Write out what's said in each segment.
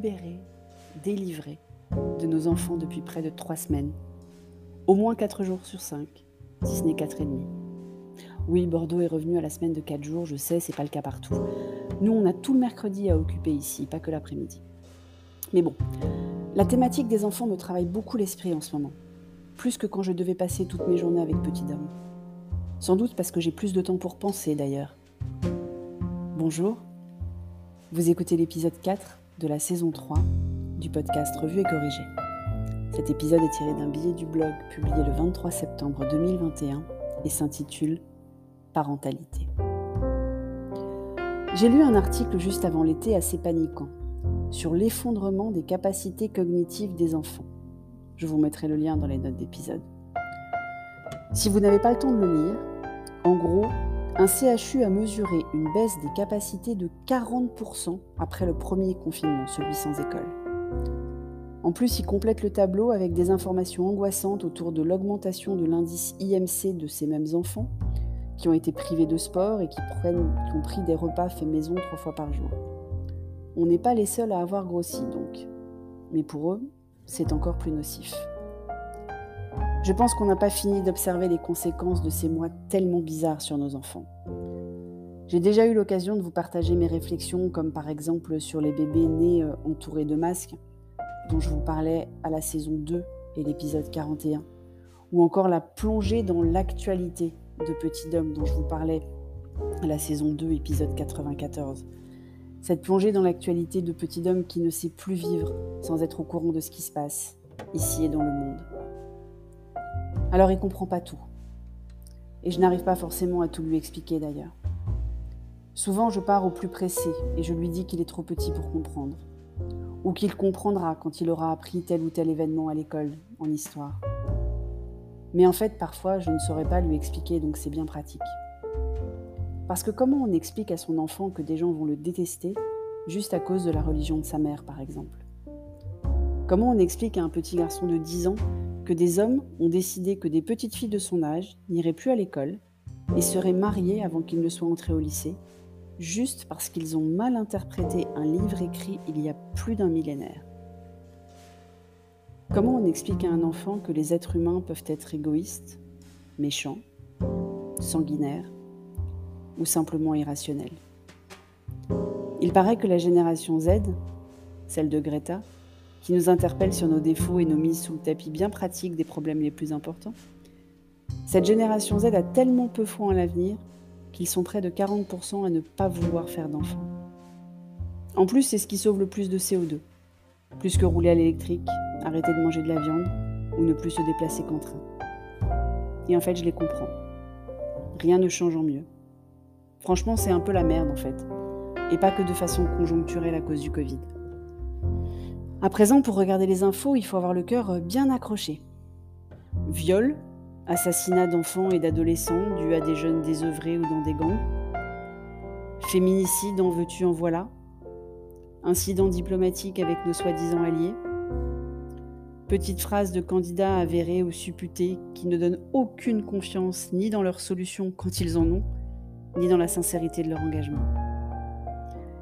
libérés, délivrés de nos enfants depuis près de trois semaines. Au moins quatre jours sur cinq, si ce n'est quatre et demi. Oui, Bordeaux est revenu à la semaine de quatre jours, je sais, c'est pas le cas partout. Nous, on a tout le mercredi à occuper ici, pas que l'après-midi. Mais bon, la thématique des enfants me travaille beaucoup l'esprit en ce moment. Plus que quand je devais passer toutes mes journées avec petit homme. Sans doute parce que j'ai plus de temps pour penser d'ailleurs. Bonjour, vous écoutez l'épisode 4 de la saison 3 du podcast Revue et Corrigé. Cet épisode est tiré d'un billet du blog publié le 23 septembre 2021 et s'intitule Parentalité. J'ai lu un article juste avant l'été assez paniquant sur l'effondrement des capacités cognitives des enfants. Je vous mettrai le lien dans les notes d'épisode. Si vous n'avez pas le temps de le lire, en gros, un CHU a mesuré une baisse des capacités de 40% après le premier confinement, celui sans école. En plus, il complète le tableau avec des informations angoissantes autour de l'augmentation de l'indice IMC de ces mêmes enfants, qui ont été privés de sport et qui, ont pris des repas faits maison trois fois par jour. On n'est pas les seuls à avoir grossi donc, mais pour eux, c'est encore plus nocif. Je pense qu'on n'a pas fini d'observer les conséquences de ces mois tellement bizarres sur nos enfants. J'ai déjà eu l'occasion de vous partager mes réflexions, comme par exemple sur les bébés nés euh, entourés de masques, dont je vous parlais à la saison 2 et l'épisode 41, ou encore la plongée dans l'actualité de Petit Homme, dont je vous parlais à la saison 2, épisode 94. Cette plongée dans l'actualité de Petit Homme qui ne sait plus vivre sans être au courant de ce qui se passe, ici et dans le monde. Alors il comprend pas tout. Et je n'arrive pas forcément à tout lui expliquer d'ailleurs. Souvent je pars au plus pressé et je lui dis qu'il est trop petit pour comprendre. Ou qu'il comprendra quand il aura appris tel ou tel événement à l'école, en histoire. Mais en fait, parfois, je ne saurais pas lui expliquer, donc c'est bien pratique. Parce que comment on explique à son enfant que des gens vont le détester juste à cause de la religion de sa mère, par exemple? Comment on explique à un petit garçon de 10 ans des hommes ont décidé que des petites filles de son âge n'iraient plus à l'école et seraient mariées avant qu'ils ne soient entrés au lycée, juste parce qu'ils ont mal interprété un livre écrit il y a plus d'un millénaire. Comment on explique à un enfant que les êtres humains peuvent être égoïstes, méchants, sanguinaires ou simplement irrationnels? Il paraît que la génération Z, celle de Greta, qui nous interpelle sur nos défauts et nos mises sous le tapis bien pratiques des problèmes les plus importants. Cette génération Z a tellement peu foi en l'avenir qu'ils sont près de 40% à ne pas vouloir faire d'enfants. En plus, c'est ce qui sauve le plus de CO2. Plus que rouler à l'électrique, arrêter de manger de la viande ou ne plus se déplacer qu'en train. Et en fait, je les comprends. Rien ne change en mieux. Franchement, c'est un peu la merde en fait. Et pas que de façon conjoncturelle à cause du Covid. À présent, pour regarder les infos, il faut avoir le cœur euh, bien accroché. Viol, assassinat d'enfants et d'adolescents dû à des jeunes désœuvrés ou dans des gangs. Féminicide, en veux-tu, en voilà. Incident diplomatique avec nos soi-disant alliés. Petite phrase de candidats avérés ou supputés qui ne donnent aucune confiance ni dans leurs solutions quand ils en ont, ni dans la sincérité de leur engagement.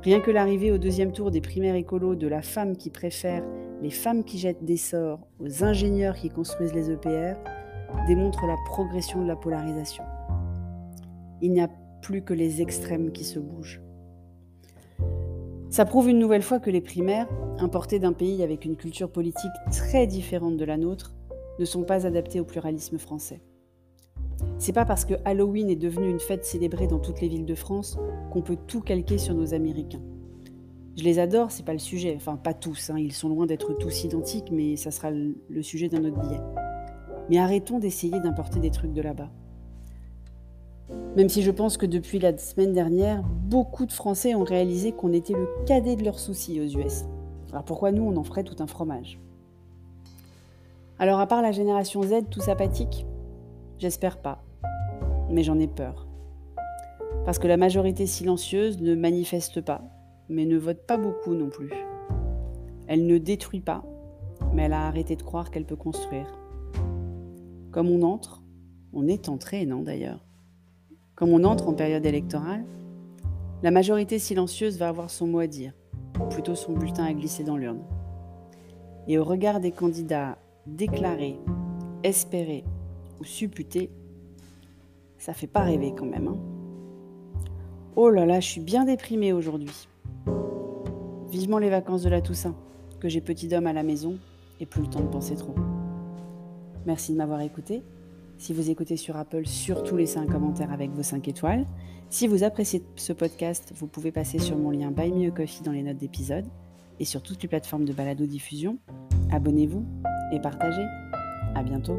Rien que l'arrivée au deuxième tour des primaires écolos de la femme qui préfère les femmes qui jettent des sorts aux ingénieurs qui construisent les EPR démontre la progression de la polarisation. Il n'y a plus que les extrêmes qui se bougent. Ça prouve une nouvelle fois que les primaires, importées d'un pays avec une culture politique très différente de la nôtre, ne sont pas adaptées au pluralisme français. C'est pas parce que Halloween est devenu une fête célébrée dans toutes les villes de France qu'on peut tout calquer sur nos Américains. Je les adore, c'est pas le sujet. Enfin, pas tous, hein. ils sont loin d'être tous identiques, mais ça sera le sujet d'un autre billet. Mais arrêtons d'essayer d'importer des trucs de là-bas. Même si je pense que depuis la semaine dernière, beaucoup de Français ont réalisé qu'on était le cadet de leurs soucis aux US. Alors pourquoi nous, on en ferait tout un fromage? Alors à part la génération Z, tout sympathique? J'espère pas, mais j'en ai peur. Parce que la majorité silencieuse ne manifeste pas, mais ne vote pas beaucoup non plus. Elle ne détruit pas, mais elle a arrêté de croire qu'elle peut construire. Comme on entre, on est entré, non d'ailleurs? Comme on entre en période électorale, la majorité silencieuse va avoir son mot à dire. ou plutôt son bulletin à glisser dans l'urne. Et au regard des candidats déclarés, espérés ou supputés, ça fait pas rêver quand même. Hein. oh là là, je suis bien déprimée aujourd'hui. Vivement les vacances de la Toussaint, que j'ai petit homme à la maison et plus le temps de penser trop. Merci de m'avoir écouté. Si vous écoutez sur Apple, surtout laissez un commentaire avec vos 5 étoiles. Si vous appréciez ce podcast, vous pouvez passer sur mon lien Buy Me a Coffee dans les notes d'épisode et sur toutes les plateformes de balado diffusion. Abonnez-vous et partagez. À bientôt.